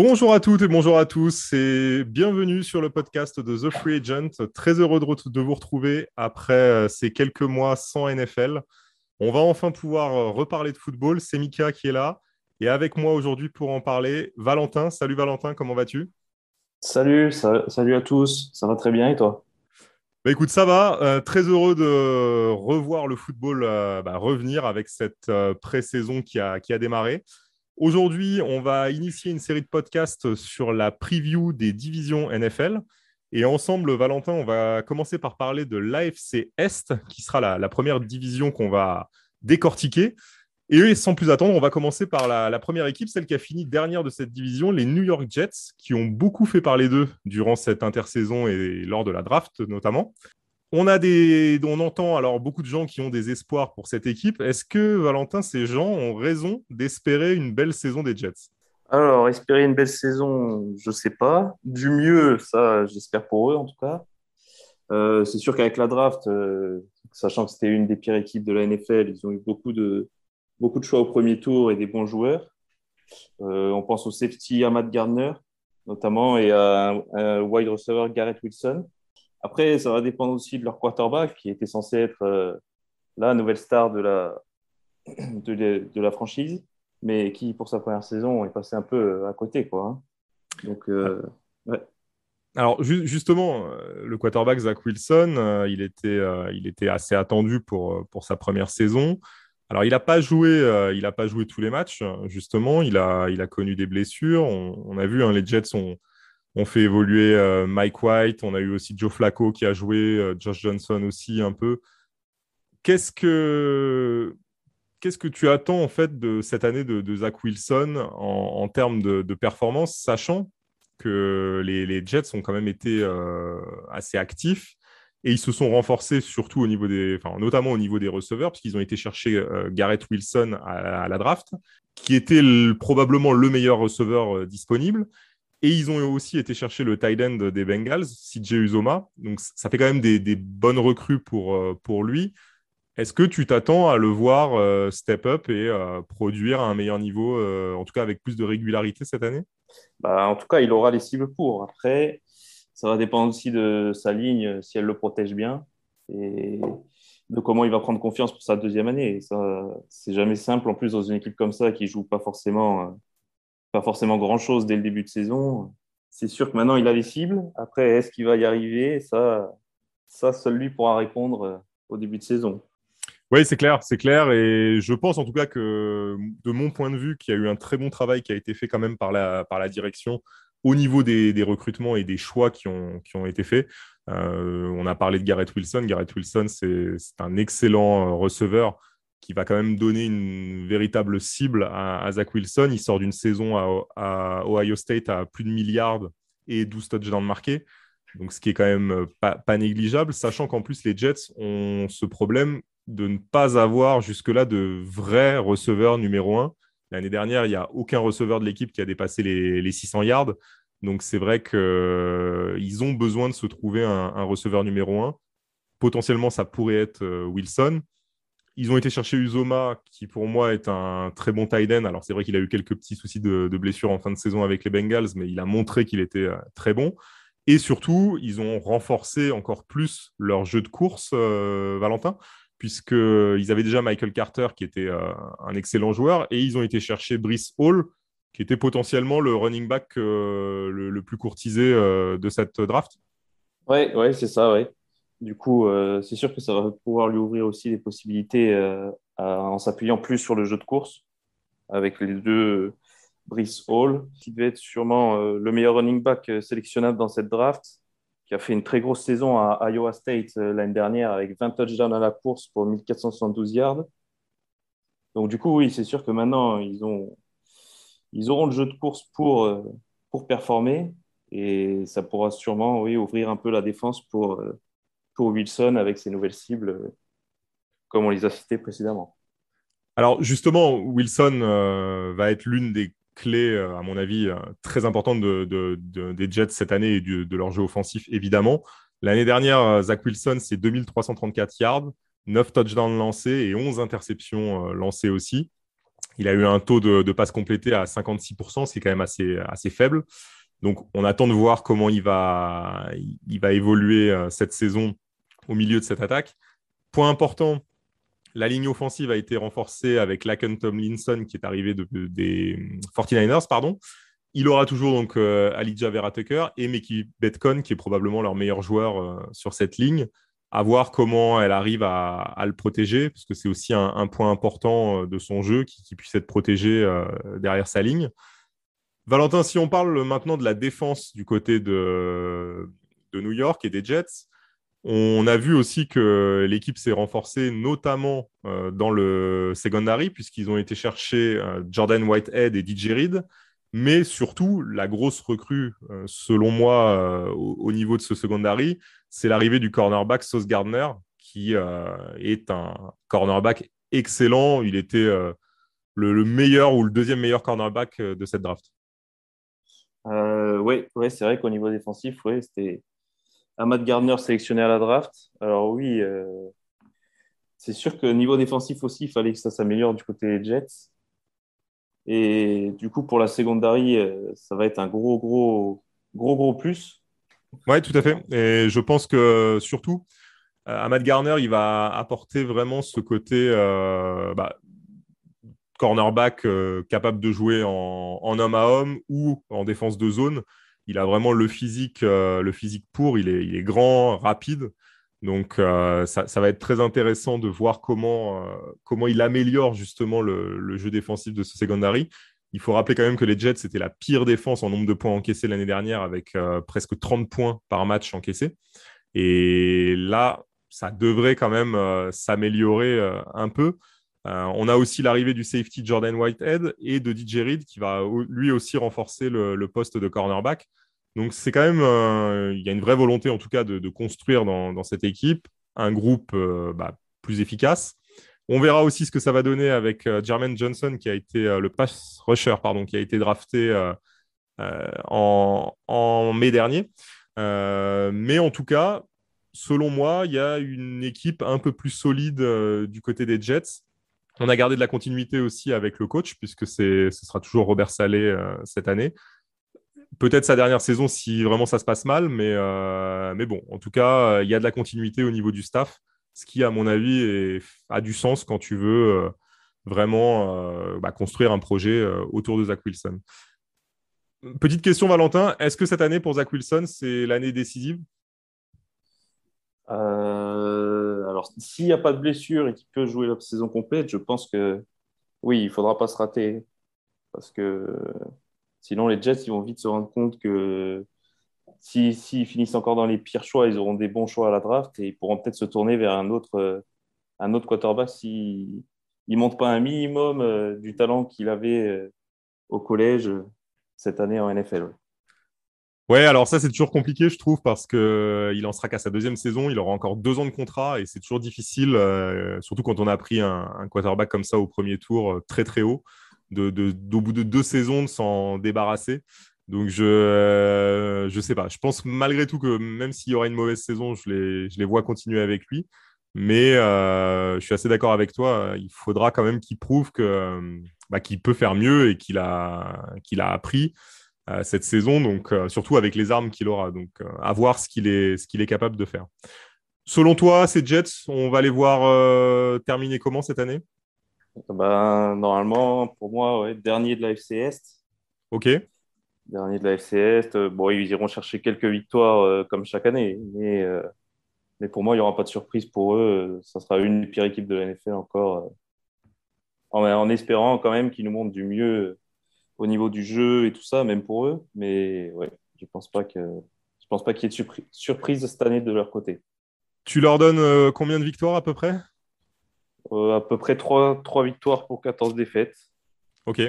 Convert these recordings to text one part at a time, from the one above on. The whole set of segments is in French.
Bonjour à toutes et bonjour à tous et bienvenue sur le podcast de The Free Agent. Très heureux de, vous retrouver après euh, ces quelques mois sans NFL. On va enfin pouvoir euh, reparler de football. C'est Mika qui est là et avec moi aujourd'hui pour en parler, Valentin. Salut Valentin, comment vas-tu? Salut, salut à tous. Ça va très bien et toi? Bah écoute, ça va. Euh, très heureux de revoir le football bah, revenir avec cette pré-saison qui a, qui a démarré. Aujourd'hui, on va initier une série de podcasts sur la preview des divisions NFL. Et ensemble, Valentin, on va commencer par parler de l'AFC Est, qui sera la, première division qu'on va décortiquer. Et sans plus attendre, on va commencer par la, la, première équipe, celle qui a fini dernière de cette division, les New York Jets, qui ont beaucoup fait parler d'eux durant cette intersaison et lors de la draft notamment. On a des, on entend alors beaucoup de gens qui ont des espoirs pour cette équipe. Est-ce que Valentin, ces gens ont raison d'espérer une belle saison des Jets? Alors, espérer une belle saison, je ne sais pas. Du mieux, ça, j'espère pour eux en tout cas. Euh, c'est sûr qu'avec la draft, euh, sachant que c'était une des pires équipes de la NFL, ils ont eu beaucoup de, beaucoup de choix au premier tour et des bons joueurs. Euh, on pense au safety Ahmad Gardner, notamment, et à un wide receiver Garrett Wilson. Après, ça va dépendre aussi de leur quarterback, qui était censé être euh, la nouvelle star de la, de, la franchise, mais qui, pour sa première saison, est passé un peu euh, à côté. Quoi, hein. Donc, euh, Alors, justement, le quarterback Zach Wilson, il, était, il était assez attendu pour, pour sa première saison. Alors, il n'a pas, joué, il pas joué tous les matchs, justement. Il a, il a connu des blessures. On, a vu, hein, les Jets ont on fait évoluer euh, Mike White, on a eu aussi Joe Flacco qui a joué, euh, Josh Johnson aussi un peu. Qu'est-ce que, que tu attends en fait de cette année de, Zach Wilson en, termes de, performance, sachant que les, Jets ont quand même été euh, assez actifs et ils se sont renforcés surtout au niveau des, enfin, notamment au niveau des receveurs, puisqu'ils ont été chercher Garrett Wilson à, la draft, qui était probablement le meilleur receveur disponible. Et ils ont aussi été chercher le tight end des Bengals, CJ Uzoma. Donc ça fait quand même des, bonnes recrues pour, euh, pour lui. Est-ce que tu t'attends à le voir euh, step up et euh, produire à un meilleur niveau, en tout cas avec plus de régularité cette année? Bah, En tout cas, il aura les cibles pour. Après, ça va dépendre aussi de sa ligne, si elle le protège bien, et de comment il va prendre confiance pour sa deuxième année. Ça, c'est jamais simple, en plus, dans une équipe comme ça qui joue pas forcément pas forcément grand-chose dès le début de saison. C'est sûr que maintenant, il a les cibles. Après, est-ce qu'il va y arriver? Ça, ça seul lui pourra répondre euh, au début de saison. Oui, c'est clair, c'est clair. Et je pense en tout cas que, de mon point de vue, qu'il y a eu un très bon travail qui a été fait quand même par la, direction au niveau des, des recrutements et des choix qui ont, qui ont été faits. Euh, on a parlé de Garrett Wilson. Garrett Wilson, c'est un excellent euh, receveur qui va quand même donner une véritable cible à, Zach Wilson. Il sort d'une saison à, Ohio State à plus de milliards et 12 touchdowns marqués. Donc, ce qui est quand même pas, négligeable, sachant qu'en plus, les Jets ont ce problème de ne pas avoir jusque-là de vrais receveurs numéro un. L'année dernière, il n'y a aucun receveur de l'équipe qui a dépassé les, 600 yards. Donc, c'est vrai qu'ils ont besoin de se trouver un, receveur numéro un. Potentiellement, ça pourrait être euh, Wilson. Ils ont été chercher Uzoma, qui pour moi est un très bon tight end. Alors c'est vrai qu'il a eu quelques petits soucis de, blessure en fin de saison avec les Bengals, mais il a montré qu'il était euh, très bon. Et surtout, ils ont renforcé encore plus leur jeu de course, euh, Valentin, puisqu'ils avaient déjà Michael Carter, qui était euh, un excellent joueur, et ils ont été chercher Brice Hall, qui était potentiellement le running back le, plus courtisé de cette draft. Oui, ouais, c'est ça, oui. Du coup, euh, c'est sûr que ça va pouvoir lui ouvrir aussi des possibilités euh, en s'appuyant plus sur le jeu de course avec les deux Brice Hall, qui devait être sûrement euh, le meilleur running back sélectionnable dans cette draft, qui a fait une très grosse saison à Iowa State l'année dernière avec 20 touchdowns à la course pour 1472 yards. Donc du coup, oui, c'est sûr que maintenant, ils, ont, ils auront le jeu de course pour, pour performer et ça pourra sûrement oui, ouvrir un peu la défense pour Wilson avec ses nouvelles cibles, euh, comme on les a citées précédemment. Alors justement, Wilson euh, va être l'une des clés, euh, à mon avis, très importantes de, des Jets cette année et de leur jeu offensif, évidemment. L'année dernière, Zach Wilson, c'est 2334 yards, 9 touchdowns lancés et 11 interceptions lancées aussi. Il a eu un taux de, passes complétées à 56%, c'est quand même assez, assez faible. Donc, on attend de voir comment il va, il va évoluer cette saison au milieu de cette attaque. Point important, la ligne offensive a été renforcée avec Laken Tomlinson qui est arrivé des 49ers. Pardon. Il aura toujours donc euh, Vera Tucker et Meki Betcon qui est probablement leur meilleur joueur euh, sur cette ligne. À voir comment elle arrive à, le protéger, parce que c'est aussi un, point important euh, de son jeu qui, puisse être protégé derrière sa ligne. Valentin, si on parle maintenant de la défense du côté de New York et des Jets, on a vu aussi que l'équipe s'est renforcée, notamment euh, dans le secondary, puisqu'ils ont été chercher euh, Jordan Whitehead et DJ Reed. Mais surtout, la grosse recrue, euh, selon moi, au, niveau de ce secondary, c'est l'arrivée du cornerback Sauce Gardner, qui est un cornerback excellent. Il était le, meilleur ou le deuxième meilleur cornerback de cette draft. oui, c'est vrai qu'au niveau défensif, ouais, c'était Ahmad Gardner sélectionné à la draft. Alors oui, euh, c'est sûr que niveau défensif aussi, il fallait que ça s'améliore du côté des Jets. Et du coup, pour la secondary, euh, ça va être un gros, gros, gros, gros plus. Oui, tout à fait. Et je pense que surtout, euh, Ahmad Garner, il va apporter vraiment ce côté bah, cornerback capable de jouer en, homme à homme ou en défense de zone il a vraiment le physique, euh, pour. Il est, il est grand, rapide. Donc, euh, ça, va être très intéressant de voir comment, euh, comment il améliore justement le, jeu défensif de ce secondary. Il faut rappeler quand même que les Jets, c'était la pire défense en nombre de points encaissés l'année dernière, avec presque 30 points par match encaissés. Et là, ça devrait quand même s'améliorer un peu. On a aussi l'arrivée du safety Jordan Whitehead et de DJ Reed qui va lui aussi renforcer le poste de cornerback. Donc c'est quand même, euh, il y a une vraie volonté en tout cas de, construire dans, cette équipe un groupe euh, bah, plus efficace. On verra aussi ce que ça va donner avec euh, Jermaine Johnson qui a été le pass rusher, pardon, qui a été drafté en, mai dernier. mais en tout cas, selon moi, il y a une équipe un peu plus solide du côté des Jets. On a gardé de la continuité aussi avec le coach, puisque ce sera toujours Robert Salé cette année. Peut-être sa dernière saison si vraiment ça se passe mal, mais, euh, bon, en tout cas, il y a de la continuité au niveau du staff, ce qui, à mon avis, a du sens quand tu veux euh, vraiment euh, bah, construire un projet autour de Zach Wilson. Petite question, Valentin, est-ce que cette année pour Zach Wilson, c'est l'année décisive? Alors, s'il n'y a pas de blessure et qu'il peut jouer la saison complète, je pense que oui, il ne faudra pas se rater. Parce que Sinon, les Jets, ils vont vite se rendre compte que s'ils finissent encore dans les pires choix, ils auront des bons choix à la draft et ils pourront peut-être se tourner vers un autre, euh, un autre quarterback s'ils ne montrent pas un minimum euh, du talent qu'il avait euh, au collège cette année en NFL. Ouais. alors ça c'est toujours compliqué, je trouve, parce qu'il en sera qu'à sa deuxième saison, il aura encore deux ans de contrat et c'est toujours difficile, surtout quand on a pris un, quarterback comme ça au premier tour très très haut de, au bout de deux saisons de s'en débarrasser. Donc, je ne euh, sais pas. Je pense malgré tout que même s'il y aura une mauvaise saison, je les, je les vois continuer avec lui. Mais euh, je suis assez d'accord avec toi. Il faudra quand même qu'il prouve que, bah, qu'il peut faire mieux et qu'il a, qu'il a appris euh, cette saison. Donc, surtout avec les armes qu'il aura. Donc, à voir ce qu'il est, ce qu'il est capable de faire. Selon toi, ces Jets, on va les voir terminer comment cette année? Ben, Normalement, pour moi, ouais, dernier de la FC Est. Ok. Dernier de la FC Est. Euh, bon, ils iront chercher quelques victoires euh, comme chaque année. Mais, euh, mais pour moi, il n'y aura pas de surprise pour eux. Ça sera une des pires équipes de la NFL encore. En, en, espérant quand même qu'ils nous montrent du mieux au niveau du jeu et tout ça, même pour eux. Mais ouais, je ne pense pas que. Je pense pas qu'il y ait de surprise cette année de leur côté. Tu leur donnes combien de victoires à peu près? Euh, à peu près 3, victoires pour 14 défaites. Ok.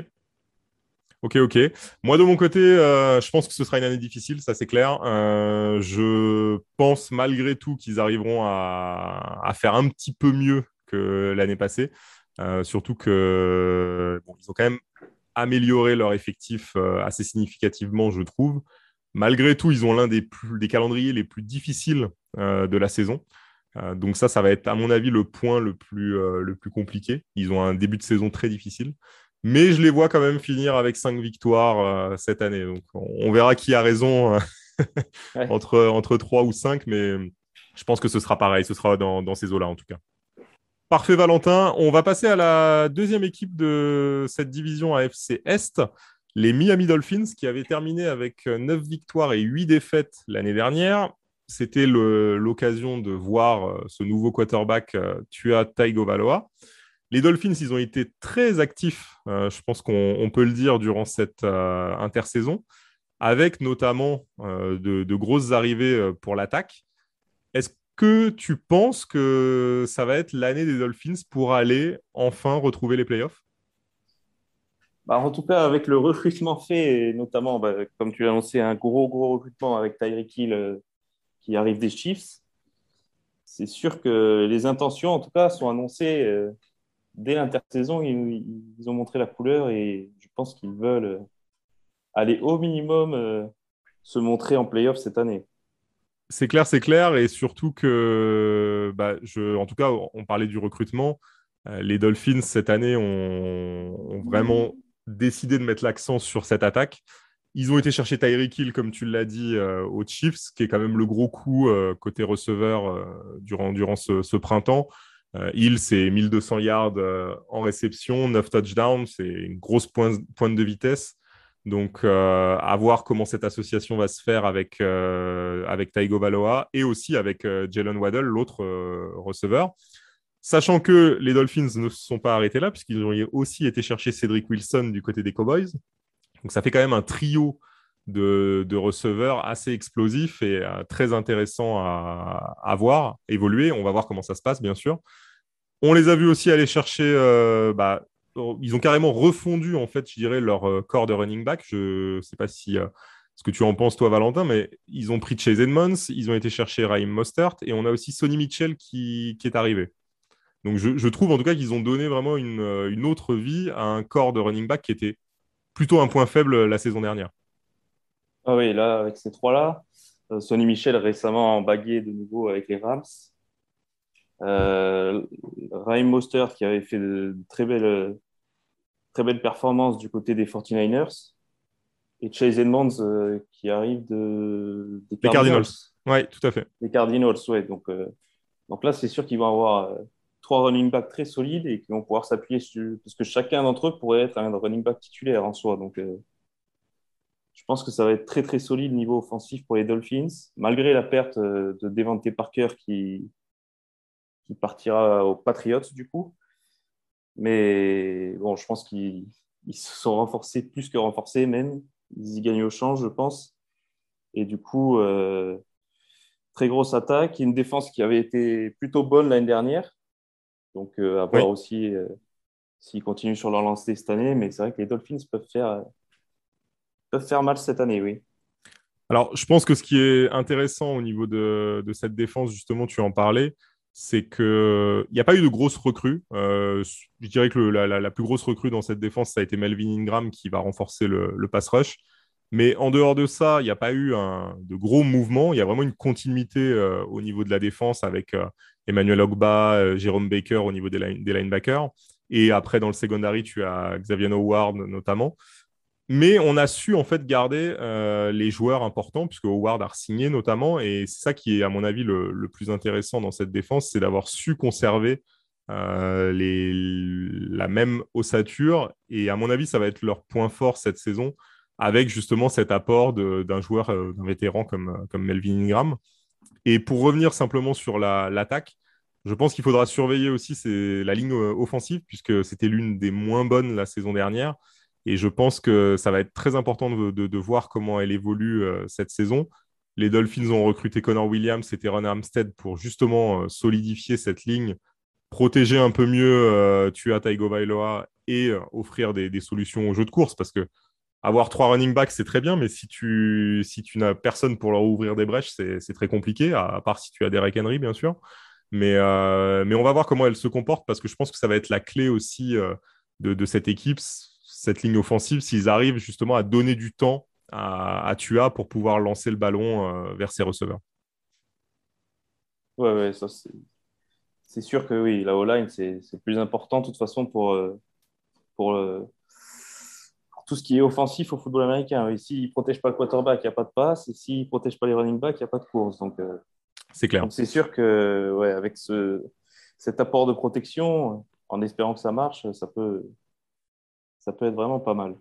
Ok, ok. Moi, de mon côté, euh, je pense que ce sera une année difficile, ça c'est clair. Euh, je pense malgré tout qu'ils arriveront à, faire un petit peu mieux que l'année passée. surtout que ils ont quand même amélioré leur effectif assez significativement, je trouve. Malgré tout, ils ont l'un des, des calendriers les plus difficiles de la saison. Euh, donc ça, ça va être à mon avis le point le plus, euh, le plus compliqué. Ils ont un début de saison très difficile. Mais je les vois quand même finir avec cinq victoires cette année. Donc, on, verra qui a raison entre, entre 3 ou 5, mais je pense que ce sera pareil. Ce sera dans, dans ces eaux-là, en tout cas. Parfait, Valentin. On va passer à la deuxième équipe de cette division AFC Est, les Miami Dolphins, qui avaient terminé avec 9 victoires et 8 défaites l'année dernière. C'était l'occasion de voir euh, ce nouveau quarterback, euh, Tua Tagovailoa. Les Dolphins, ils ont été très actifs, euh, je pense qu'on peut le dire, durant cette intersaison, avec notamment de, de, grosses arrivées pour l'attaque. Est-ce que tu penses que ça va être l'année des Dolphins pour aller enfin retrouver les playoffs? Bah, En tout cas, avec le recrutement fait, notamment, bah, comme tu l'as annoncé, un gros, gros recrutement avec Tyreek Hill euh, qui arrive des Chiefs, c'est sûr que les intentions, en tout cas, sont annoncées euh, dès l'intersaison. Ils, ont montré la couleur et je pense qu'ils veulent euh, aller au minimum se montrer en playoffs cette année. C'est clair, c'est clair, et surtout que, bah, en tout cas, on parlait du recrutement. Euh, les Dolphins cette année ont, vraiment décidé de mettre l'accent sur cette attaque. Ils ont été chercher Tyreek Hill, comme tu l'as dit, euh, aux Chiefs, qui est quand même le gros coup euh, côté receveur durant, ce, printemps. Hill, c'est 1200 yards en réception, 9 touchdowns, c'est une grosse pointe de vitesse. Donc, euh, à voir comment cette association va se faire avec, euh, avec Taigo Valoa et aussi avec euh, Jalen Waddell, l'autre receveur. Sachant que les Dolphins ne se sont pas arrêtés là, puisqu'ils ont aussi été chercher Cédric Wilson du côté des Cowboys. Donc, ça fait quand même un trio de, receveurs assez explosif et très intéressant à, à, voir, évoluer. On va voir comment ça se passe, bien sûr. On les a vus aussi aller chercher bah, ils ont carrément refondu, en fait, je dirais, leur euh, corps de running back. Je ne sais pas si euh, ce que tu en penses, toi, Valentin, mais ils ont pris Chase Edmonds, ils ont été chercher Raheem Mostert, et on a aussi Sonny Mitchell qui, est arrivé. Donc, je, trouve en tout cas qu'ils ont donné vraiment euh, une, autre vie à un corps de running back qui était plutôt un point faible la saison dernière. Ah oui, là, avec ces trois-là, Sonny Michel récemment bagué de nouveau avec les Rams. Euh, Raheem Mostert qui avait fait de très belles, très belles performances du côté des 49ers et Chase Edmonds euh, qui arrive de, des Cardinals. Oui, tout à fait. Les Cardinals, ouais. Donc, euh, donc là, c'est sûr qu'ils vont avoir trois running backs très solides et qui vont pouvoir s'appuyer sur. Parce que chacun d'entre eux pourrait être un running back titulaire en soi. Donc, je pense que ça va être très, très solide niveau offensif pour les Dolphins, malgré la perte de Devante Parker qui, qui partira aux Patriots du coup. Mais bon, je pense qu'ils se sont renforcés plus que renforcés même. Ils y gagnent au change, je pense. Et du coup, euh, très grosse attaque. Une défense qui avait été plutôt bonne l'année dernière. Donc, euh, à voir aussi euh, s'ils continuent sur leur lancée cette année. Mais c'est vrai que les Dolphins peuvent faire, peuvent faire mal cette année, oui. Alors, je pense que ce qui est intéressant au niveau de, de cette défense, justement, tu en parlais, c'est qu'il n'y a pas eu de grosse recrue. Euh, je dirais que la, plus grosse recrue dans cette défense, ça a été Melvin Ingram qui va renforcer le, pass rush. Mais en dehors de ça, il n'y a pas eu de gros mouvements. Il y a vraiment une continuité euh, au niveau de la défense avec euh, Emmanuel Ogba, Jérôme Baker au niveau des, des, linebackers. Et après, dans le secondary, tu as Xavier Howard notamment. Mais on a su en fait garder euh, les joueurs importants, puisque Howard a signé notamment, et c'est ça qui est à mon avis le, plus intéressant dans cette défense, c'est d'avoir su conserver euh, la même ossature, et à mon avis ça va être leur point fort cette saison, avec justement cet apport d'un joueur, euh, d'un vétéran comme, comme Melvin Ingram. Et pour revenir simplement sur l'attaque, je pense qu'il faudra surveiller aussi la ligne offensive, puisque c'était l'une des moins bonnes la saison dernière. Et je pense que ça va être très important de, voir comment elle évolue euh, cette saison. Les Dolphins ont recruté Connor Williams et Teron Armstead pour justement euh, solidifier cette ligne, protéger un peu mieux euh, Tua Tagovailoa et offrir des, solutions au jeu de course parce que avoir trois running backs, c'est très bien, mais si tu, si tu n'as personne pour leur ouvrir des brèches, c'est très compliqué, à, part si tu as Derek Henry, bien sûr. Mais, mais on va voir comment elle se comporte parce que je pense que ça va être la clé aussi de, cette équipe cette ligne offensive s'ils arrivent justement à donner du temps à, Tua pour pouvoir lancer le ballon euh, vers ses receveurs. Ouais, ouais, ça c'est. sûr que oui, la O-line, c'est plus important de toute façon pour, euh, pour, euh, tout ce qui est offensif au football américain. S'il ne protège pas le quarterback, il n'y a pas de passe. Et s'il ne protège pas les running backs, il n'y a pas de course. Donc, c'est clair. c'est sûr que, ouais, avec ce, cet apport de protection, en espérant que ça marche, ça peut, ça peut être vraiment pas mal.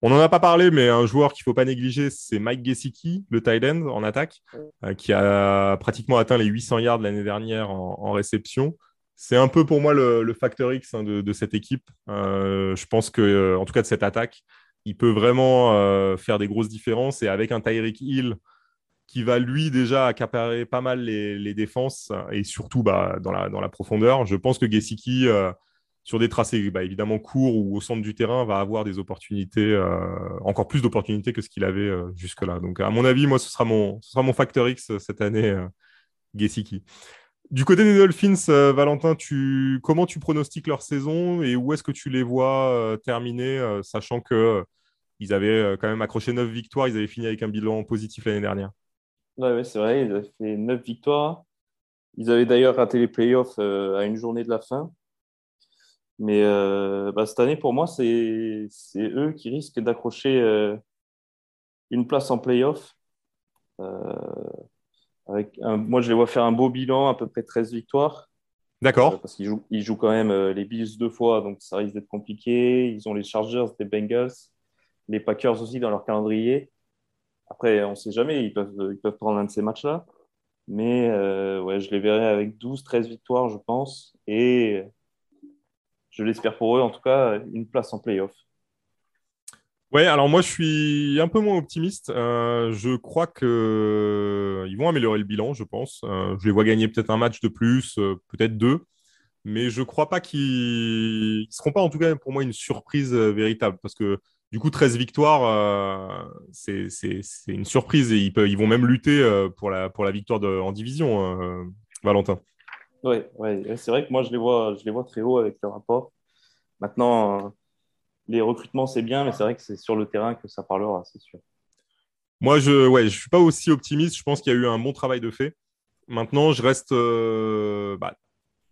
On n'en a pas parlé, mais un joueur qu'il ne faut pas négliger, c'est Mike Gesicki, le tight end en attaque, euh, qui a pratiquement atteint les 800 yards l'année dernière en réception c'est un peu pour moi le, facteur X hein, de, cette équipe. Euh, je pense que, euh, en tout cas de cette attaque, il peut vraiment euh, faire des grosses différences. Et avec un Tyreek Hill qui va lui déjà accaparer pas mal les, défenses et surtout bah, dans, la, dans, la, profondeur, je pense que Gesicki, sur des tracés bah, évidemment courts ou au centre du terrain, va avoir des opportunités, encore plus d'opportunités que ce qu'il avait jusque-là. Donc, à mon avis, moi, ce sera mon, ce sera mon facteur X cette année, Gesicki. Du côté des Dolphins, euh, Valentin, comment tu pronostiques leur saison et où est-ce que tu les vois euh, terminer, euh, sachant que ils avaient quand même accroché 9 victoires, ils avaient fini avec un bilan positif l'année dernière? Oui, c'est vrai, ils avaient fait 9 victoires. Ils avaient d'ailleurs raté les playoffs à une journée de la fin. Mais bah, cette année, pour moi, c'est eux qui risquent d'accrocher une place en playoff moi, je les vois faire un beau bilan, à peu près 13 victoires. D'accord. Euh, parce qu'ils jouent, ils jouent quand même euh, les Bills deux fois, donc ça risque d'être compliqué. Ils ont les Chargers, les Bengals, les Packers aussi dans leur calendrier. Après, on ne sait jamais, ils peuvent, ils peuvent prendre un de ces matchs-là. Mais euh, ouais, je les verrai avec 12-13 victoires, je pense. Et je l'espère pour eux, en tout cas, une place en playoff. Ouais, alors moi je suis un peu moins optimiste. Euh, je crois qu'ils euh, vont améliorer le bilan, je pense. Euh, je les vois gagner peut-être un match de plus, peut-être deux, mais je crois pas qu'ils ne seront pas en tout cas pour moi une surprise véritable parce que du coup 13 victoires, c'est une surprise et ils, ils vont même lutter pour, la, victoire en division, Valentin. Oui, ouais, c'est vrai que moi je les vois, je les vois très haut avec le rapport. Maintenant les recrutements, c'est bien, mais c'est vrai que c'est sur le terrain que ça parlera, c'est sûr. Moi, je ne ouais, je suis pas aussi optimiste. Je pense qu'il y a eu un bon travail de fait. Maintenant, je reste. Euh, bah,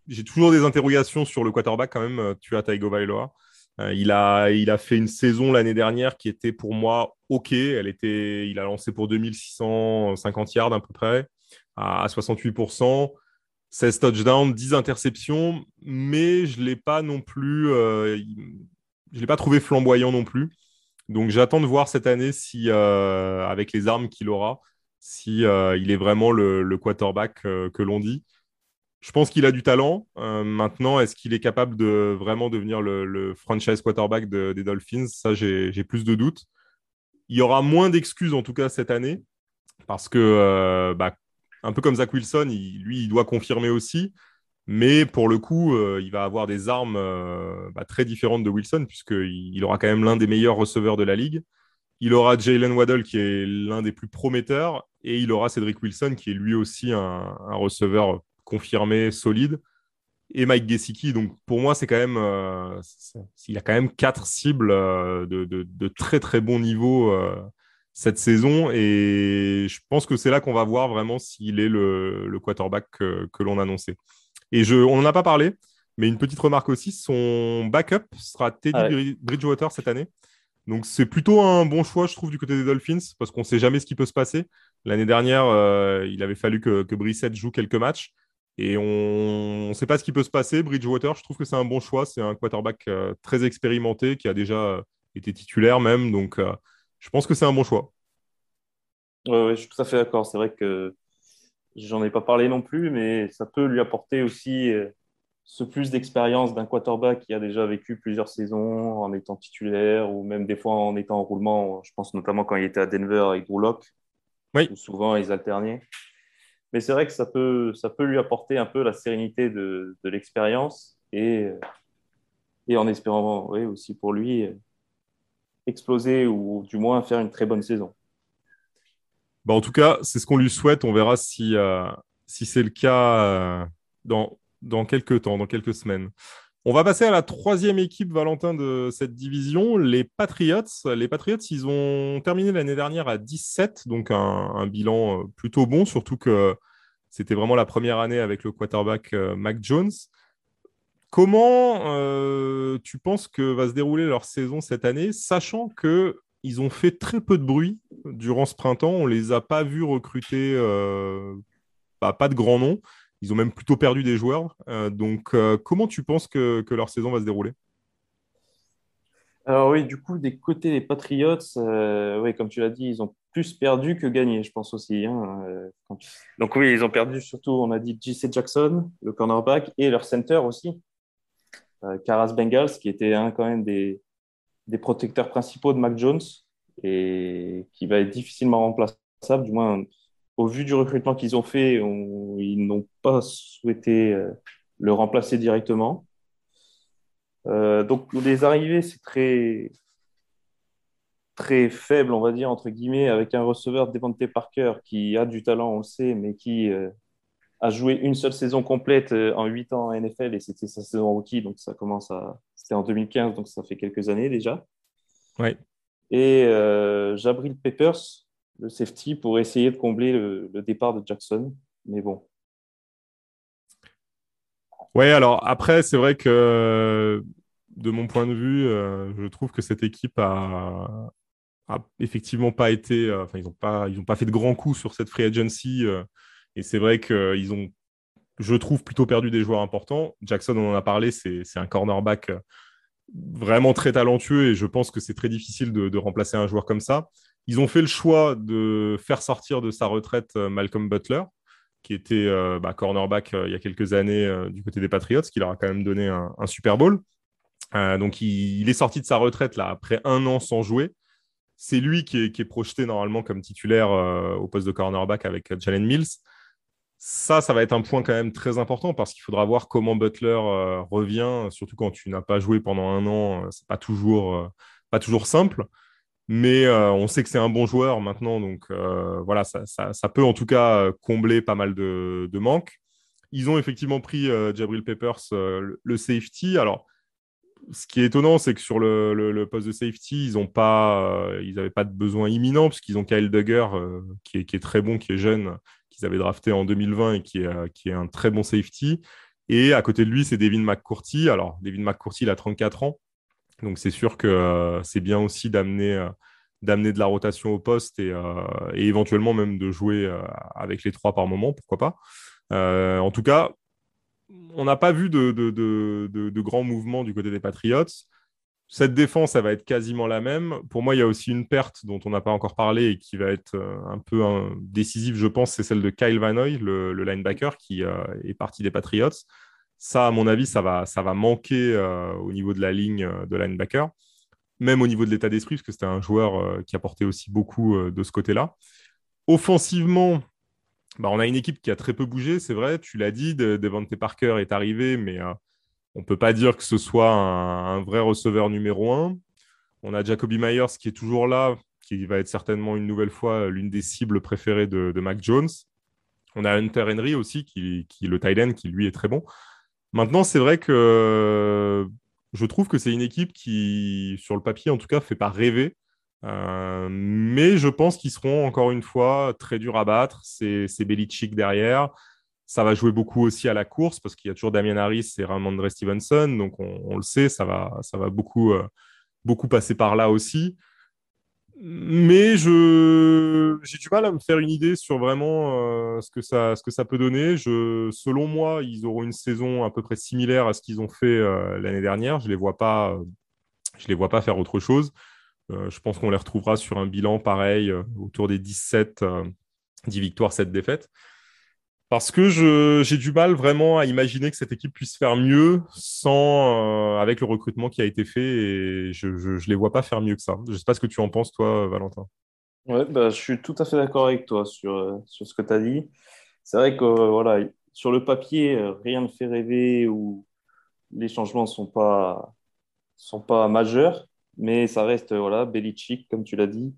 j'ai toujours des interrogations sur le quarterback quand même. Euh, tu as Taigo Vailoa. Euh, il, a, il a fait une saison l'année dernière qui était pour moi OK. Elle était, il a lancé pour 2650 yards à peu près, à, 68%. 16 touchdowns, 10 interceptions, mais je ne l'ai pas non plus je ne l'ai pas trouvé flamboyant non plus. Donc j'attends de voir cette année si, euh, avec les armes qu'il aura, si euh, il est vraiment le, quarterback euh, que l'on dit. Je pense qu'il a du talent. maintenant, est-ce qu'il est capable de vraiment devenir le, franchise quarterback des Dolphins? Ça, j'ai plus de doutes. Il y aura moins d'excuses en tout cas cette année parce que, bah, un peu comme Zach Wilson, lui, il doit confirmer aussi. Mais pour le coup, euh, il va avoir des armes euh, bah, très différentes de Wilson, puisqu'il aura quand même l'un des meilleurs receveurs de la ligue. Il aura Jalen Waddle, qui est l'un des plus prometteurs, et il aura Cedric Wilson, qui est lui aussi un, receveur confirmé, solide, et Mike Gesicki. Donc pour moi, c'est quand même, euh, il a quand même quatre cibles de, très très bon niveau cette saison, et je pense que c'est là qu'on va voir vraiment s'il est le, quarterback que, que l'on annonçait. Et je, on n'en a pas parlé, mais une petite remarque aussi, son backup sera Teddy ah Bridgewater cette année. Donc c'est plutôt un bon choix, je trouve, du côté des Dolphins, parce qu'on ne sait jamais ce qui peut se passer. L'année dernière, euh, il avait fallu que, que Brissett joue quelques matchs. Et on ne sait pas ce qui peut se passer. Bridgewater, je trouve que c'est un bon choix. C'est un quarterback euh, très expérimenté qui a déjà euh, été titulaire même. Donc je pense que c'est un bon choix. Oui, je suis tout à fait d'accord. C'est vrai que J'en ai pas parlé non plus, mais ça peut lui apporter aussi euh, ce plus d'expérience d'un quarterback qui a déjà vécu plusieurs saisons en étant titulaire ou même des fois en étant en roulement. Je pense notamment quand il était à Denver avec Locke, oui. où souvent ils alternaient. Mais c'est vrai que ça peut, ça peut lui apporter un peu la sérénité de, de l'expérience et, et en espérant oui, aussi pour lui exploser ou du moins faire une très bonne saison. Bah, en tout cas, c'est ce qu'on lui souhaite. On verra si, euh, si c'est le cas euh, dans, dans quelques temps, dans quelques semaines. On va passer à la troisième équipe, Valentin, de cette division, les Patriots. Les Patriots, ils ont terminé l'année dernière à 17, donc un, bilan euh, plutôt bon, surtout que c'était vraiment la première année avec le quarterback Mac Jones. Comment euh, tu penses que va se dérouler leur saison cette année, sachant que ils ont fait très peu de bruit durant ce printemps. On les a pas vus recruter, euh, bah, pas de grands noms. Ils ont même plutôt perdu des joueurs. Euh, donc, comment tu penses que, leur saison va se dérouler? Alors oui, du coup, des côtés des Patriots, oui, comme tu l'as dit, ils ont plus perdu que gagné, je pense aussi. Hein, donc oui, ils ont perdu surtout, on a dit JC Jackson, le cornerback, et leur center aussi, Karas Bengals, qui était un quand même des, des protecteurs principaux de Mac Jones et qui va être difficilement remplaçable, du moins au vu du recrutement qu'ils ont fait, ils n'ont pas souhaité euh, le remplacer directement. Euh, donc les arrivées, c'est très très faible, on va dire, entre guillemets, avec un receveur Devante Parker qui a du talent, on le sait, mais qui euh, a joué une seule saison complète en 8 ans en NFL et c'était sa saison rookie, donc ça commence à c'était en 2015, donc ça fait quelques années déjà. Ouais. Et euh, Jabril Peppers, le safety, pour essayer de combler le, départ de Jackson. Mais bon. Ouais, alors après, c'est vrai que de mon point de vue, euh, je trouve que cette équipe a, effectivement pas été. Euh, enfin, ils n'ont pas, ils pas fait de grands coups sur cette free agency. Et c'est vrai qu'ils ont je trouve, plutôt perdu des joueurs importants. Jackson, on en a parlé, c'est un cornerback euh, vraiment très talentueux et je pense que c'est très difficile de, remplacer un joueur comme ça. Ils ont fait le choix de faire sortir de sa retraite euh, Malcolm Butler, qui était euh, bah, cornerback il y a quelques années du côté des Patriots, qui leur a quand même donné un, Super Bowl. donc il, est sorti de sa retraite là après un an sans jouer. C'est lui qui est, projeté normalement comme titulaire au poste de cornerback avec Jalen Mills ça, ça va être un point quand même très important parce qu'il faudra voir comment Butler euh, revient, surtout quand tu n'as pas joué pendant un an. Euh, c'est pas toujours, euh, pas toujours simple, mais on sait que c'est un bon joueur maintenant, donc voilà, ça, ça, peut en tout cas combler pas mal de, manques. Ils ont effectivement pris Jabril Peppers, le, safety. Alors, ce qui est étonnant, c'est que sur le, poste de safety, ils n'avaient pas, pas de besoin imminent, puisqu'ils ont Kyle Duggar, qui, est, qui, est, très bon, qui est jeune, qu'ils avaient drafté en 2020 et qui est, euh, qui est un très bon safety. Et à côté de lui, c'est Devin McCourty. Alors, Devin McCourty, il a 34 ans. Donc, c'est sûr que euh, c'est bien aussi d'amener euh, de la rotation au poste et, éventuellement même de jouer avec les trois par moment, pourquoi pas. en tout cas, on n'a pas vu de, grands mouvements du côté des Patriots. Cette défense, ça va être quasiment la même. Pour moi, il y a aussi une perte dont on n'a pas encore parlé et qui va être euh, un peu décisive, je pense, c'est celle de Kyle Van Noy, le, linebacker, qui euh, est parti des Patriots. Ça, à mon avis, ça va, manquer euh, au niveau de la ligne de linebacker, même au niveau de l'état d'esprit, parce que c'était un joueur qui apportait aussi beaucoup de ce côté-là. Offensivement, bah, on a une équipe qui a très peu bougé, c'est vrai. Tu l'as dit, Devante Parker est arrivé, mais on ne peut pas dire que ce soit un, vrai receveur numéro un. On a Jacoby Myers qui est toujours là, qui va être certainement une nouvelle fois l'une des cibles préférées de, Mac Jones. On a Hunter Henry aussi, qui, le tight qui lui est très bon. Maintenant, c'est vrai que je trouve que c'est une équipe qui, sur le papier en tout cas, fait pas rêver. Euh, mais je pense qu'ils seront encore une fois très durs à battre. C'est Belichick derrière. Ça va jouer beaucoup aussi à la course parce qu'il y a toujours Damien Harris et Ramondre Stevenson. Donc, on, le sait, ça va, ça va beaucoup, euh, beaucoup passer par là aussi. Mais j'ai du mal à me faire une idée sur vraiment euh, ce, que ça, ce que ça peut donner. Selon moi, ils auront une saison à peu près similaire à ce qu'ils ont fait l'année dernière. Je ne les, vois les vois pas faire autre chose. Je pense qu'on les retrouvera sur un bilan pareil, autour des 17, 10 victoires, 7 défaites. Parce que j'ai du mal vraiment à imaginer que cette équipe puisse faire mieux sans, euh, avec le recrutement qui a été fait et je ne les vois pas faire mieux que ça. Je ne sais pas ce que tu en penses, toi, Valentin. Bah, je suis tout à fait d'accord avec toi sur, euh, sur ce que tu as dit. C'est vrai que euh, voilà, sur le papier, rien ne fait rêver ou les changements ne sont pas, sont pas majeurs, mais ça reste voilà, Belichick, comme tu l'as dit.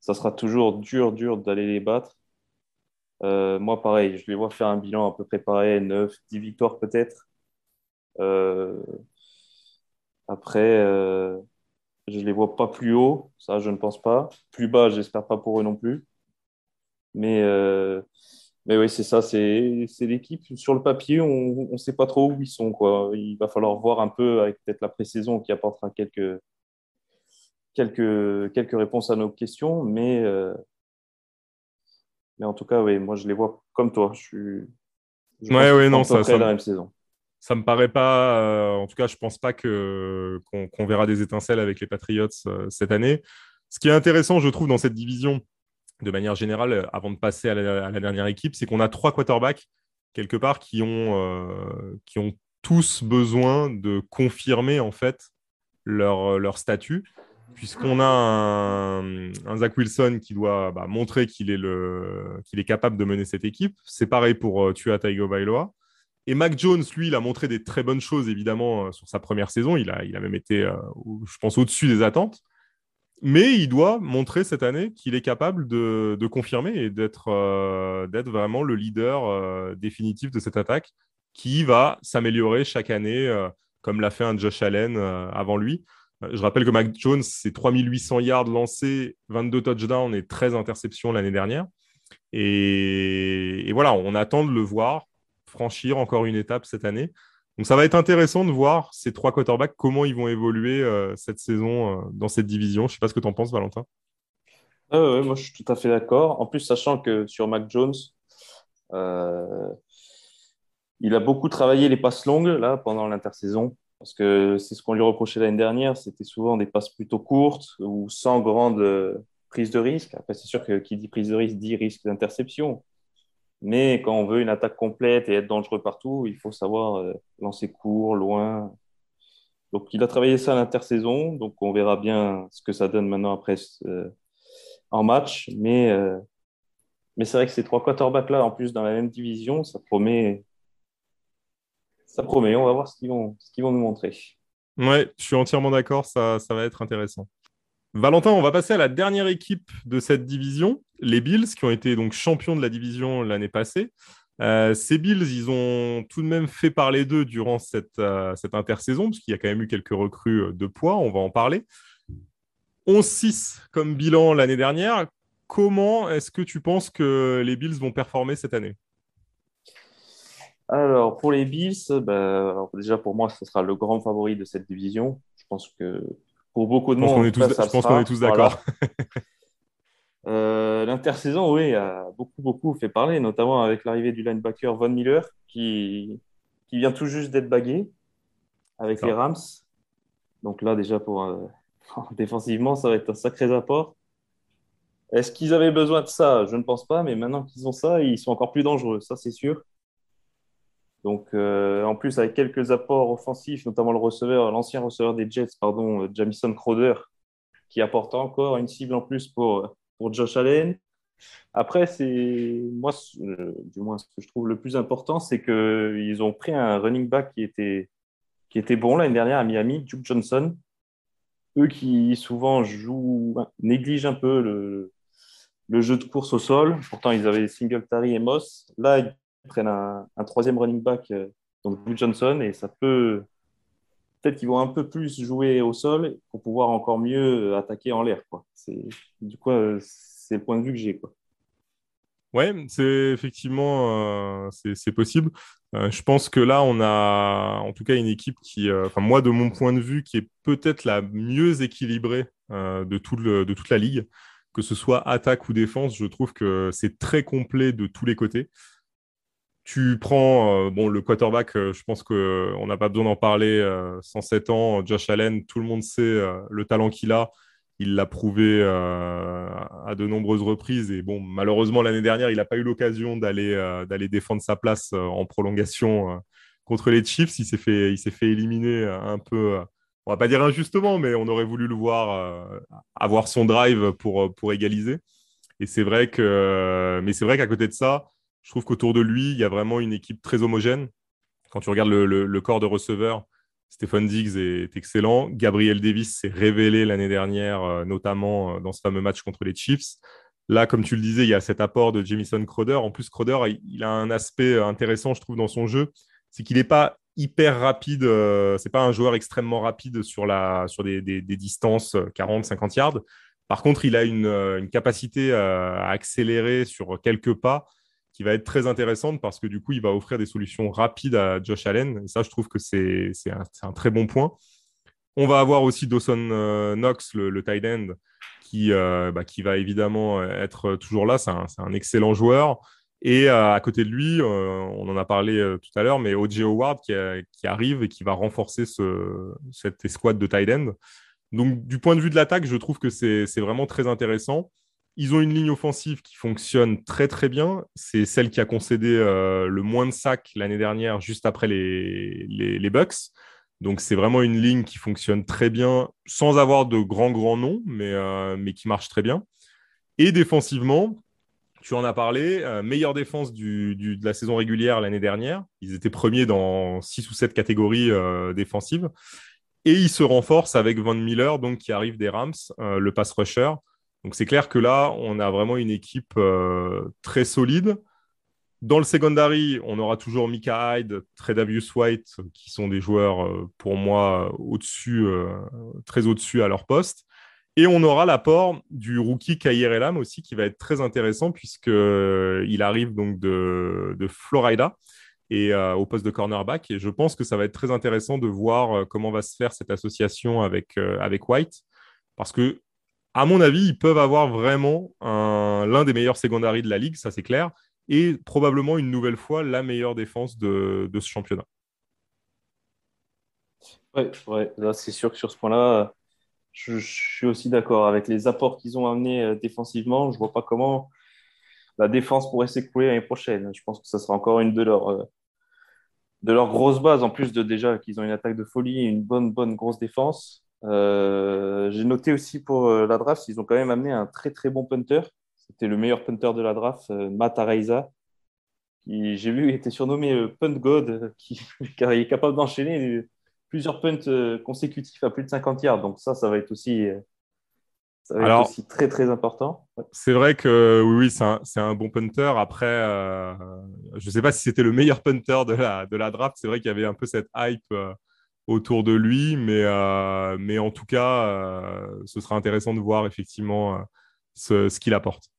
Ça sera toujours dur, dur d'aller les battre. Euh, moi, pareil, je les vois faire un bilan à peu près pareil, 9, 10 victoires peut-être. Euh, après, euh, je ne les vois pas plus haut, ça je ne pense pas. Plus bas, j'espère pas pour eux non plus. Mais Mais oui, c'est ça, c'est l'équipe. Sur le papier, on ne sait pas trop où ils sont. Quoi. Il va falloir voir un peu avec peut-être la pré-saison qui apportera quelques, quelques, quelques réponses à nos questions. Mais, euh, mais en tout cas, oui, moi, je les vois comme toi. Je suis. Je ouais, ouais, non, ça, ça, la même saison. Ça me paraît pas. Euh, en tout cas, je pense pas que qu'on verra des étincelles avec les Patriots euh, cette année. Ce qui est intéressant, je trouve, dans cette division, de manière générale, avant de passer à la, dernière équipe, c'est qu'on a trois quarterbacks, quelque part, qui ont, qui ont tous besoin de confirmer, en fait, leur, leur statut, puisqu'on a un, Zach Wilson qui doit bah, montrer qu'il est, qu'il est capable de mener cette équipe. C'est pareil pour euh, Tua Tagovailoa. Et Mac Jones, lui, il a montré des très bonnes choses, évidemment, sur sa première saison. Il a, il a même été, je pense, au-dessus des attentes. Mais il doit montrer cette année qu'il est capable de, confirmer et euh, d'être vraiment le leader euh, définitif de cette attaque qui va s'améliorer chaque année, euh, comme l'a fait un Josh Allen avant lui. Je rappelle que Mac Jones, c'est 3800 yards lancés, 22 touchdowns et 13 interceptions l'année dernière. et, voilà, on attend de le voir franchir encore une étape cette année. Donc ça va être intéressant de voir ces trois quarterbacks, comment ils vont évoluer euh, cette saison euh, dans cette division. Je ne sais pas ce que tu en penses, Valentin. Euh, moi, je suis tout à fait d'accord. En plus, sachant que sur Mac Jones, il a beaucoup travaillé les passes longues là, pendant l'intersaison. Parce que c'est ce qu'on lui reprochait l'année dernière. C'était souvent des passes plutôt courtes ou sans grande prise de risque. Après, c'est sûr que qui dit prise de risque dit risque d'interception. Mais quand on veut une attaque complète et être dangereux partout, il faut savoir euh, lancer court, loin. Donc, il a travaillé ça à l'intersaison. Donc, on verra bien ce que ça donne maintenant après euh, en match. Euh, mais c'est vrai que ces trois quarterbacks-là, en plus, dans la même division, ça promet. Ça promet. On va voir ce qu'ils vont, nous montrer. Ouais, je suis entièrement d'accord. Ça, va être intéressant. Valentin, on va passer à la dernière équipe de cette division, les Bills, qui ont été donc champions de la division l'année passée. Euh, ces Bills, ils ont tout de même fait parler d'eux durant cette, euh, intersaison, parce qu'il y a quand même eu quelques recrues euh, de poids, on va en parler. 11-6 comme bilan l'année dernière. Comment est-ce que tu penses que les Bills vont performer cette année? Alors, pour les Bills, bah, déjà pour moi, ce sera le grand favori de cette division. Je pense que pour beaucoup de monde. je pense qu'on est tous d'accord. Euh, l'intersaison, oui, a beaucoup, beaucoup fait parler, notamment avec l'arrivée du linebacker Von Miller, qui, qui vient tout juste d'être bagué avec les Rams. Donc là, déjà, pour euh, défensivement, ça va être un sacré apport. Est-ce qu'ils avaient besoin de ça? Je ne pense pas, mais maintenant qu'ils ont ça, ils sont encore plus dangereux, ça c'est sûr. Donc, euh, en plus, avec quelques apports offensifs, notamment le receveur, l'ancien receveur des Jets, pardon, Jamison Crowder, qui apporte encore une cible en plus pour, pour Josh Allen. Après, c'est moi, euh, du moins, ce que je trouve le plus important, c'est qu'ils ont pris un running back qui était, qui était bon l'année dernière à Miami, Duke Johnson. Eux qui souvent jouent, négligent un peu le, le jeu de course au sol. Pourtant, ils avaient Singletary et Moss. Là, prennent un, troisième running back, euh, donc Blue Johnson, et ça peut. Peut-être qu'ils vont un peu plus jouer au sol pour pouvoir encore mieux attaquer en l'air. Du coup, euh, c'est le point de vue que j'ai. Quoi. Ouais, c'est effectivement euh, c'est possible. je pense que là, on a en tout cas une équipe qui, moi de mon point de vue, qui est peut-être la mieux équilibrée de, tout le, de toute la ligue, que ce soit attaque ou défense. Je trouve que c'est très complet de tous les côtés. Tu prends euh, bon, le quarterback, euh, je pense qu'on n'a pas besoin d'en parler. 107 euh, ans, Josh Allen, tout le monde sait le talent qu'il a. Il l'a prouvé à de nombreuses reprises. Et bon, malheureusement, l'année dernière, il n'a pas eu l'occasion d'aller d'aller défendre sa place en prolongation contre les Chiefs. Il s'est fait, il s'est fait éliminer un peu, on va pas dire injustement, mais on aurait voulu le voir avoir son drive pour, pour égaliser. Et c'est vrai que, mais c'est vrai qu'à côté de ça, je trouve qu'autour de lui, il y a vraiment une équipe très homogène. Quand tu regardes le, corps de receveurs, Stéphane Diggs est excellent. Gabriel Davis s'est révélé l'année dernière, euh, notamment euh, dans ce fameux match contre les Chiefs. Là, comme tu le disais, il y a cet apport de Jamison Crowder. En plus, Crowder, il a un aspect euh, intéressant, je trouve, dans son jeu. C'est qu'il n'est pas hyper rapide. Ce c'est pas un joueur extrêmement rapide sur, la, sur des, distances 40-50 yards. Par contre, il a une capacité à accélérer sur quelques pas qui va être très intéressante parce que du coup, il va offrir des solutions rapides à Josh Allen. Et ça, je trouve que c'est un, très bon point. On va avoir aussi Dawson euh, Knox, le, tight end, qui, euh, bah, qui va évidemment être toujours là. C'est un, excellent joueur. Et à côté de lui, on en a parlé tout à l'heure, mais O.J. Howard qui, qui, arrive et qui va renforcer ce, cette escouade de tight end. Donc, du point de vue de l'attaque, je trouve que c'est vraiment très intéressant. Ils ont une ligne offensive qui fonctionne très très bien. C'est celle qui a concédé euh, le moins de sacs l'année dernière, juste après les, Bucks. Donc c'est vraiment une ligne qui fonctionne très bien, sans avoir de grands grands noms, mais, euh, mais qui marche très bien. Et défensivement, tu en as parlé, euh, meilleure défense de la saison régulière l'année dernière. Ils étaient premiers dans six ou sept catégories défensives. Et il se renforce avec Van Miller, donc qui arrive des Rams, le pass rusher. Donc c'est clair que là, on a vraiment une équipe euh, très solide. Dans le secondary, on aura toujours Mika Hyde, Tredavious White, qui sont des joueurs, euh, pour moi, au-dessus, très au-dessus à leur poste. Et on aura l'apport du rookie Kair Elam aussi, qui va être très intéressant, puisqu'il arrive donc de, de Florida et euh, au poste de cornerback. Et je pense que ça va être très intéressant de voir euh, comment va se faire cette association avec, euh, avec White. Parce que, à mon avis, ils peuvent avoir vraiment l'un des meilleurs secondaries de la ligue, ça c'est clair, et probablement une nouvelle fois la meilleure défense de, ce championnat. Oui, c'est sûr que sur ce point-là, je, suis aussi d'accord avec les apports qu'ils ont amenés défensivement. Je ne vois pas comment la défense pourrait s'écrouler l'année prochaine. Je pense que ça sera encore une de leurs de leur grosse base, en plus de déjà qu'ils ont une attaque de folie et une bonne, bonne grosse défense. Euh, j'ai noté aussi pour euh, la draft, ils ont quand même amené un très très bon punter. C'était le meilleur punter de la draft, euh, Matt Araiza, qui j'ai vu était surnommé Punt God, qui, qui est capable d'enchaîner plusieurs punts consécutifs à plus de 50 yards. Donc ça, ça va être aussi ça va être aussi très très important. C'est vrai que oui, c'est un, bon punter. Après, euh, je ne sais pas si c'était le meilleur punter de la, de la draft. C'est vrai qu'il y avait un peu cette hype euh, autour de lui, mais, euh, mais en tout cas, ce sera intéressant de voir effectivement ce, ce qu'il apporte.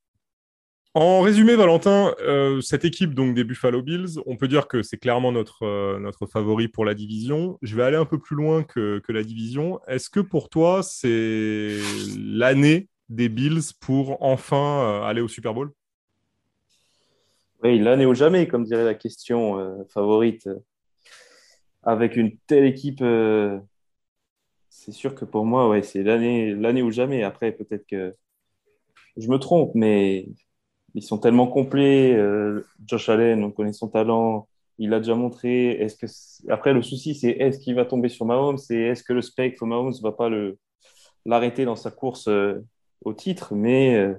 En résumé, Valentin, euh, cette équipe donc des Buffalo Bills, on peut dire que c'est clairement notre, euh, notre favori pour la division. Je vais aller un peu plus loin que, la division. Est-ce que pour toi, c'est l'année des Bills pour enfin euh, aller au Super Bowl? Oui, l'année ou jamais, comme dirait la question favorite. Avec une telle équipe, c'est sûr que pour moi, ouais, c'est l'année, l'année ou jamais. Après, peut-être que je me trompe, mais ils sont tellement complets. Euh, Josh Allen, on connaît son talent, il a déjà montré. Est-ce que après le souci c'est est-ce qu'il va tomber sur Mahomes? Et est-ce que le spectre Mahomes va pas le l'arrêter dans sa course euh, au titre? Mais euh,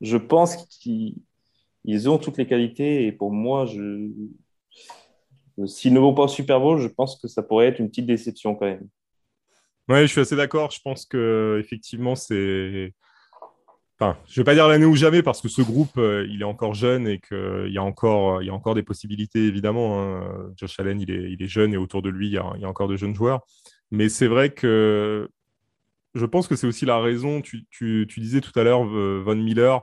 je pense qu'ils ont toutes les qualités et pour moi, je s'ils ne vont pas au Super Bowl, je pense que ça pourrait être une petite déception quand même. Oui, je suis assez d'accord. Je pense que effectivement, c'est Enfin, je vais pas dire l'année ou jamais parce que ce groupe, euh, il est encore jeune et qu'il y, a encore, y a encore des possibilités, évidemment. Hein. Josh Allen, il est, il est, jeune et autour de lui, il y a, il y a encore de jeunes joueurs. Mais c'est vrai que je pense que c'est aussi la raison. Tu, tu, tu disais tout à l'heure, Von Miller,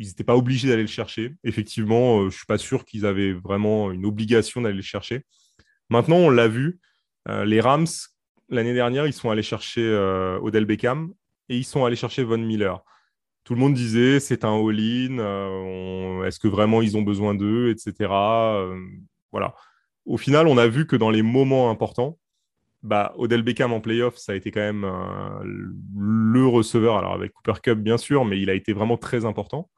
ils n'étaient pas obligés d'aller le chercher. Effectivement, euh, je ne suis pas sûr qu'ils avaient vraiment une obligation d'aller le chercher. Maintenant, on l'a vu, euh, les Rams, l'année dernière, ils sont allés chercher Odell Beckham et ils sont allés chercher Von Miller tout le monde disait c'est un all-in, euh, est-ce que vraiment ils ont besoin d'eux, etc. Euh, voilà. Au final, on a vu que dans les moments importants, bah, Odell Beckham en playoff, ça a été quand même euh, le receveur, alors avec Cooper Cup bien sûr, mais il a été vraiment très important.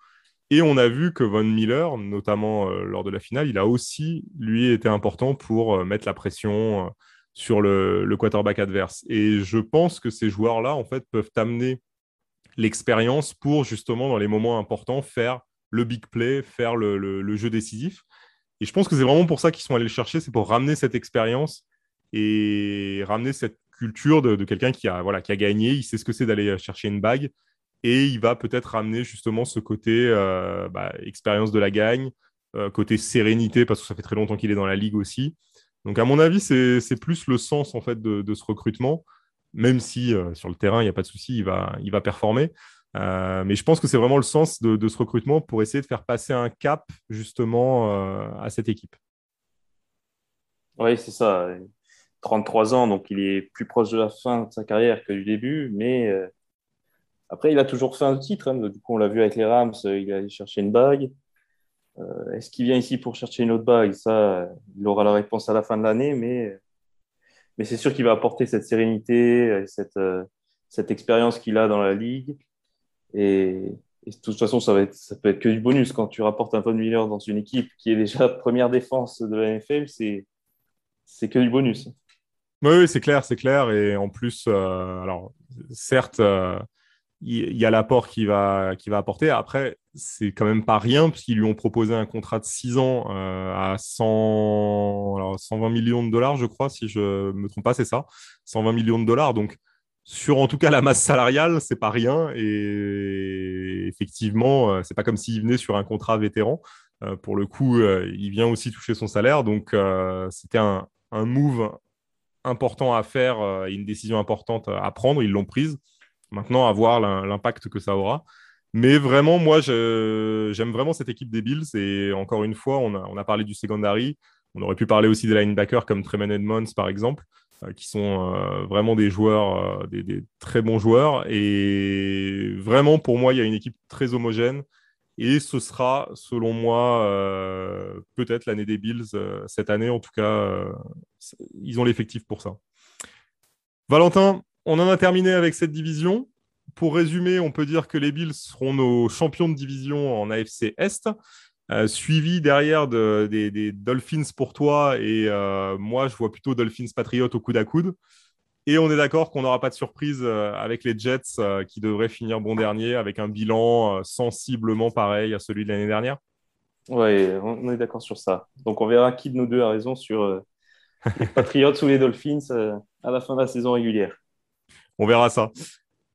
Et on a vu que Von Miller, notamment lors de la finale, il a aussi, lui, été important pour mettre la pression sur le, quarterback adverse. Et je pense que ces joueurs-là, en fait, peuvent amener l'expérience pour justement dans les moments importants faire le big play, faire le, jeu décisif. Et je pense que c'est vraiment pour ça qu'ils sont allés le chercher, c'est pour ramener cette expérience et ramener cette culture de, quelqu'un qui a, voilà, qui a gagné, il sait ce que c'est d'aller chercher une bague et il va peut-être ramener justement ce côté euh, bah, expérience de la gagne, euh, côté sérénité parce que ça fait très longtemps qu'il est dans la ligue aussi. Donc à mon avis, c'est plus le sens en fait de ce recrutement même si euh, sur le terrain, il n'y a pas de souci, il va, il va performer. mais je pense que c'est vraiment le sens de, ce recrutement pour essayer de faire passer un cap justement à cette équipe. Oui, c'est ça. 33 ans, donc il est plus proche de la fin de sa carrière que du début, mais après, il a toujours fait un titre. Hein. Du coup, on l'a vu avec les Rams, il a allé chercher une bague. Euh, est-ce qu'il vient ici pour chercher une autre bague? Ça, il aura la réponse à la fin de l'année, mais, mais c'est sûr qu'il va apporter cette sérénité, cette, euh, cette expérience qu'il a dans la ligue. Et, de toute façon, ça, va être, ça peut être que du bonus quand tu rapportes un Von Miller dans une équipe qui est déjà première défense de la NFL, c'est, que du bonus. Oui, c'est clair, c'est clair. Et en plus, euh, alors certes, il y a l'apport qui va, qui va apporter. Après, c'est quand même pas rien, puisqu'ils lui ont proposé un contrat de 6 ans euh, à 100, alors 120 millions de dollars, je crois, si je me trompe pas, c'est ça. 120 millions de dollars. Donc, sur en tout cas la masse salariale, c'est pas rien. Et effectivement, euh, c'est pas comme s'il venait sur un contrat vétéran. Euh, pour le coup, il vient aussi toucher son salaire. Donc, c'était un, un, move important à faire et une décision importante à prendre. Ils l'ont prise. Maintenant, à voir l'impact que ça aura. Mais vraiment, moi, j'aime vraiment cette équipe des Bills. Et encore une fois, on a, parlé du secondary. On aurait pu parler aussi des linebackers comme Tremaine Edmonds, par exemple, euh, qui sont euh, vraiment des joueurs, euh, des, très bons joueurs. Et vraiment, pour moi, il y a une équipe très homogène. Et ce sera, selon moi, peut-être l'année des Bills cette année. En tout cas, ils ont l'effectif pour ça. Valentin, on en a terminé avec cette division. Pour résumer, on peut dire que les Bills seront nos champions de division en AFC Est, euh, suivi derrière des, Dolphins pour toi. Et euh, moi, je vois plutôt Dolphins Patriots au coude à coude. Et on est d'accord qu'on n'aura pas de surprise euh, avec les Jets qui devraient finir bon dernier avec un bilan sensiblement pareil à celui de l'année dernière. Oui, on est d'accord sur ça. Donc on verra qui de nous deux a raison sur les Patriots ou les Dolphins à la fin de la saison régulière on verra ça.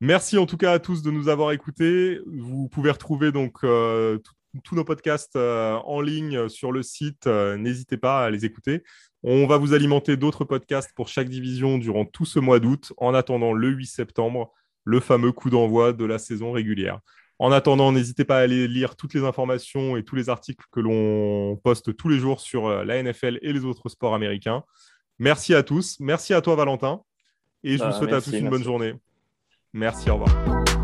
Merci en tout cas à tous de nous avoir écoutés. Vous pouvez retrouver donc euh, tous nos podcasts euh, en ligne sur le site. Euh, n'hésitez pas à les écouter. On va vous alimenter d'autres podcasts pour chaque division durant tout ce mois d'août, en attendant le 8 septembre, le fameux coup d'envoi de la saison régulière. En attendant, n'hésitez pas à aller lire toutes les informations et tous les articles que l'on poste tous les jours sur la NFL et les autres sports américains. Merci à tous. Merci à toi, Valentin. Et je vous bah, souhaite à tous une bonne journée. Merci, au revoir.